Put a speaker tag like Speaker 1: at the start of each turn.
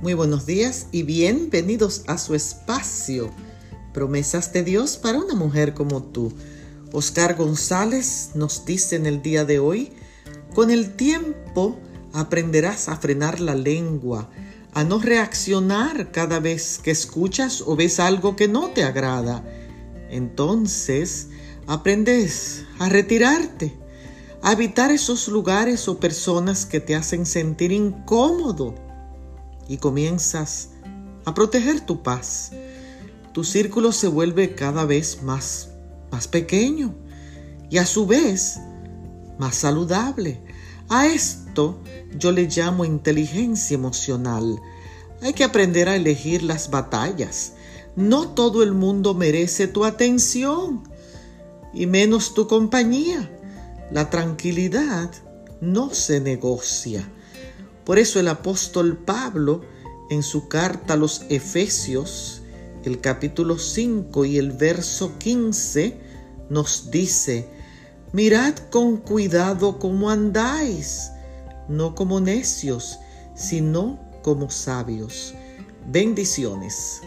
Speaker 1: Muy buenos días y bienvenidos a su espacio. Promesas de Dios para una mujer como tú. Oscar González nos dice en el día de hoy, con el tiempo aprenderás a frenar la lengua, a no reaccionar cada vez que escuchas o ves algo que no te agrada. Entonces aprendes a retirarte, a evitar esos lugares o personas que te hacen sentir incómodo y comienzas a proteger tu paz. Tu círculo se vuelve cada vez más, más pequeño y a su vez más saludable. A esto yo le llamo inteligencia emocional. Hay que aprender a elegir las batallas. No todo el mundo merece tu atención y menos tu compañía. La tranquilidad no se negocia. Por eso el apóstol Pablo en su carta a los Efesios, el capítulo 5 y el verso 15, nos dice, Mirad con cuidado cómo andáis, no como necios, sino como sabios. Bendiciones.